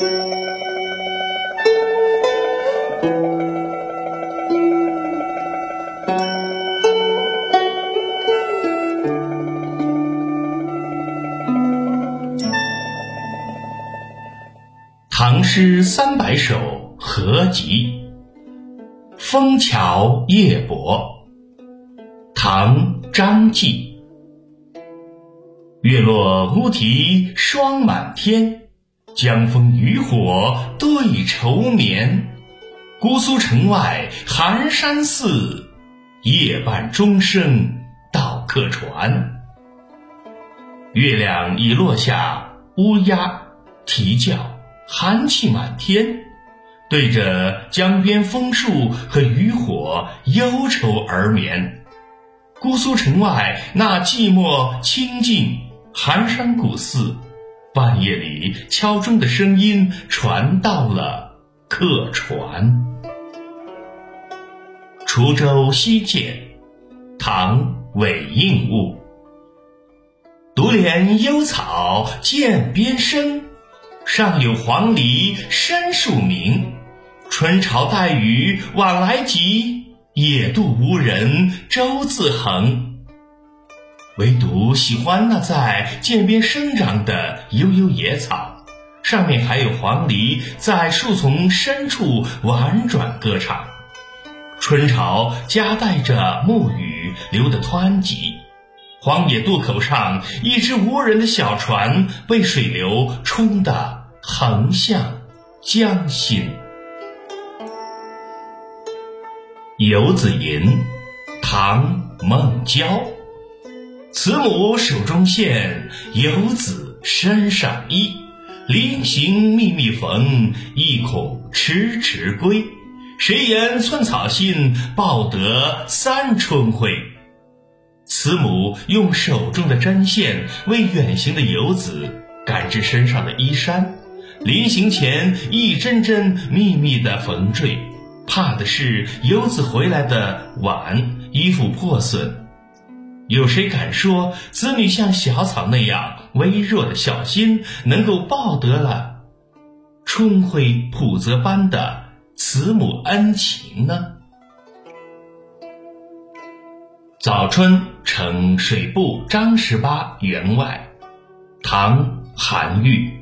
唐诗三百首合集，《枫桥夜泊》唐·张继。月落乌啼霜满天，江枫渔火对愁眠。姑苏城外寒山寺，夜半钟声到客船。月亮已落下，乌鸦啼叫。寒气满天，对着江边枫树和渔火忧愁而眠。姑苏城外那寂寞清静寒山古寺，半夜里敲钟的声音传到了客船。《滁州西涧》唐·韦应物。独怜幽草涧边生。上有黄鹂深树鸣，春潮带雨晚来急，野渡无人舟自横。唯独喜欢那在涧边生长的悠悠野草，上面还有黄鹂在树丛深处婉转歌唱。春潮夹带着暮雨流得湍急。荒野渡口上，一只无人的小船被水流冲得横向江心。《游子吟》唐·孟郊。慈母手中线，游子身上衣。临行密密缝，意恐迟迟归。谁言寸草心，报得三春晖。慈母用手中的针线为远行的游子赶制身上的衣衫，临行前一针针密密的缝缀，怕的是游子回来的晚，衣服破损。有谁敢说子女像小草那样微弱的孝心，能够报得了春晖普泽般的慈母恩情呢？早春呈水部张十八员外，唐·韩愈。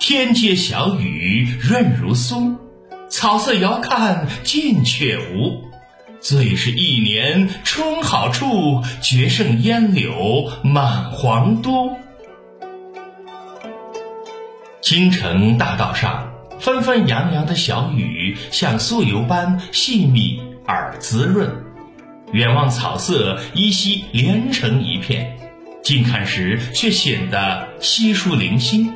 天街小雨润如酥，草色遥看近却无。最是一年春好处，绝胜烟柳满皇都。京城大道上，纷纷扬扬的小雨，像酥油般细密而滋润。远望草色依稀连成一片，近看时却显得稀疏零星。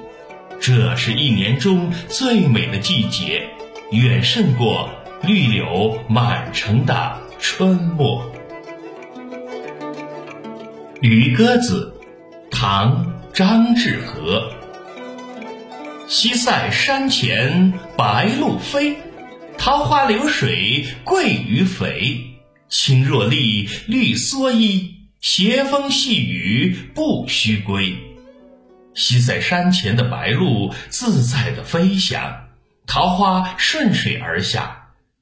这是一年中最美的季节，远胜过绿柳满城的春末。《渔歌子》唐·张志和。西塞山前白鹭飞，桃花流水鳜鱼肥。青箬笠，绿蓑衣，斜风细雨不须归。西塞山前的白鹭自在的飞翔，桃花顺水而下，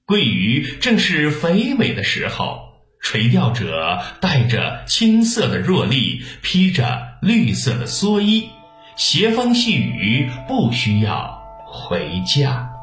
鳜鱼正是肥美的时候。垂钓者带着青色的箬笠，披着绿色的蓑衣，斜风细雨不需要回家。